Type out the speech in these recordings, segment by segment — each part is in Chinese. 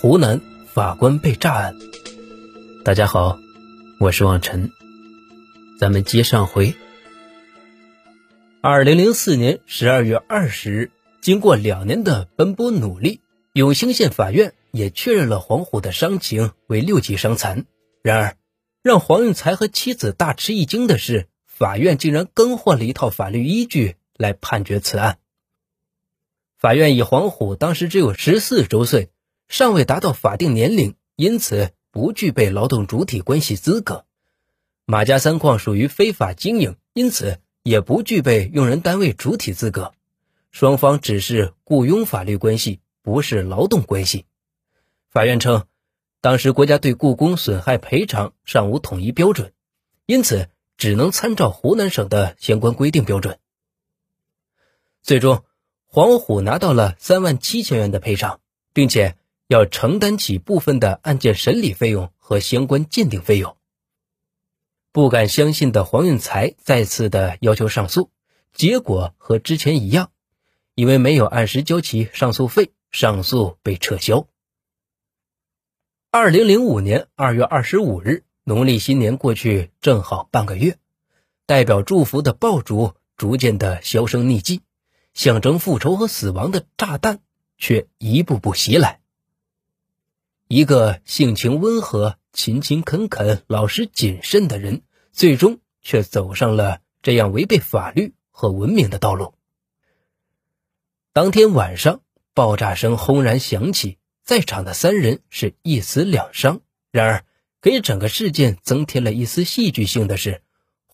湖南法官被炸案。大家好，我是望尘，咱们接上回。二零零四年十二月二十日，经过两年的奔波努力，永兴县法院也确认了黄虎的伤情为六级伤残。然而，让黄运才和妻子大吃一惊的是，法院竟然更换了一套法律依据来判决此案。法院以黄虎当时只有十四周岁，尚未达到法定年龄，因此不具备劳动主体关系资格；马家三矿属于非法经营，因此。也不具备用人单位主体资格，双方只是雇佣法律关系，不是劳动关系。法院称，当时国家对雇工损害赔偿尚无统一标准，因此只能参照湖南省的相关规定标准。最终，黄虎拿到了三万七千元的赔偿，并且要承担起部分的案件审理费用和相关鉴定费用。不敢相信的黄运才再次的要求上诉，结果和之前一样，因为没有按时交齐上诉费，上诉被撤销。二零零五年二月二十五日，农历新年过去正好半个月，代表祝福的爆竹逐渐的销声匿迹，象征复仇和死亡的炸弹却一步步袭来。一个性情温和。勤勤恳恳、老实谨慎的人，最终却走上了这样违背法律和文明的道路。当天晚上，爆炸声轰然响起，在场的三人是一死两伤。然而，给整个事件增添了一丝戏剧性的是，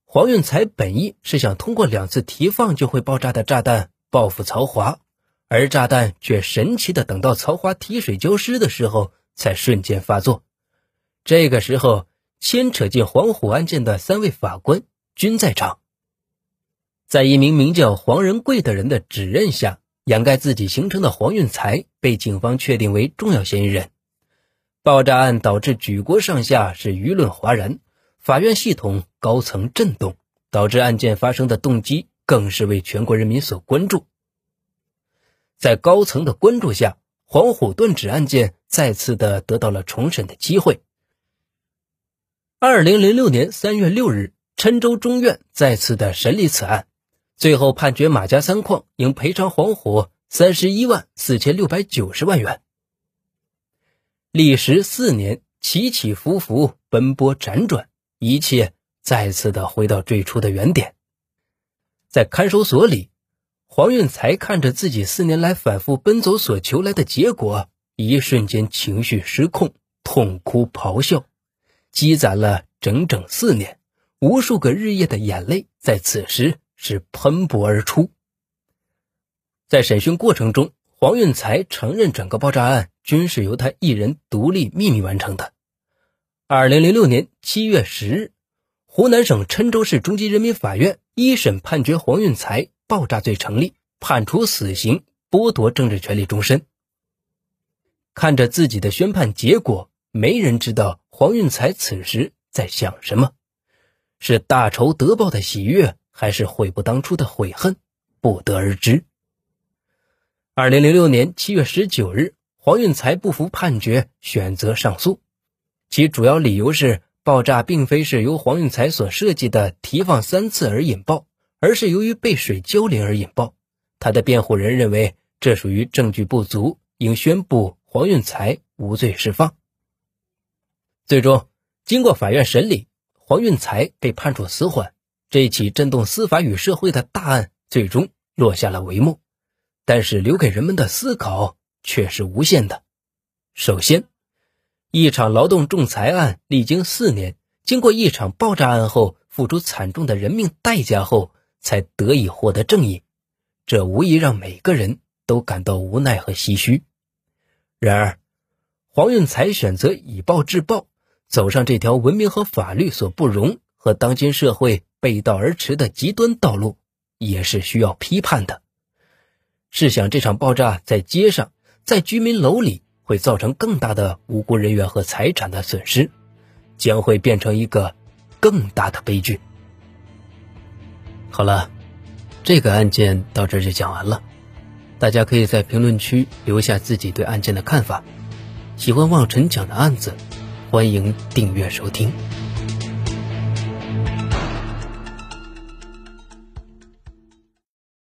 黄运才本意是想通过两次提放就会爆炸的炸弹报复曹华，而炸弹却神奇的等到曹华提水浇湿的时候，才瞬间发作。这个时候，牵扯进黄虎案件的三位法官均在场。在一名名叫黄仁贵的人的指认下，掩盖自己行程的黄运财被警方确定为重要嫌疑人。爆炸案导致举国上下是舆论哗然，法院系统高层震动，导致案件发生的动机更是为全国人民所关注。在高层的关注下，黄虎断指案件再次的得到了重审的机会。二零零六年三月六日，郴州中院再次的审理此案，最后判决马家三矿应赔偿黄虎三十一万四千六百九十万元。历时四年，起起伏伏，奔波辗转，一切再次的回到最初的原点。在看守所里，黄运才看着自己四年来反复奔走所求来的结果，一瞬间情绪失控，痛哭咆哮。积攒了整整四年，无数个日夜的眼泪在此时是喷薄而出。在审讯过程中，黄运才承认整个爆炸案均是由他一人独立秘密完成的。二零零六年七月十日，湖南省郴州市中级人民法院一审判决黄运才爆炸罪成立，判处死刑，剥夺政治权利终身。看着自己的宣判结果。没人知道黄运才此时在想什么，是大仇得报的喜悦，还是悔不当初的悔恨，不得而知。二零零六年七月十九日，黄运才不服判决，选择上诉，其主要理由是爆炸并非是由黄运才所设计的提放三次而引爆，而是由于被水浇淋而引爆。他的辩护人认为这属于证据不足，应宣布黄运才无罪释放。最终，经过法院审理，黄运才被判处死缓。这起震动司法与社会的大案最终落下了帷幕，但是留给人们的思考却是无限的。首先，一场劳动仲裁案历经四年，经过一场爆炸案后，付出惨重的人命代价后，才得以获得正义，这无疑让每个人都感到无奈和唏嘘。然而，黄运才选择以暴制暴。走上这条文明和法律所不容、和当今社会背道而驰的极端道路，也是需要批判的。试想，这场爆炸在街上、在居民楼里，会造成更大的无辜人员和财产的损失，将会变成一个更大的悲剧。好了，这个案件到这就讲完了。大家可以在评论区留下自己对案件的看法。喜欢望尘讲的案子，欢迎订阅收听。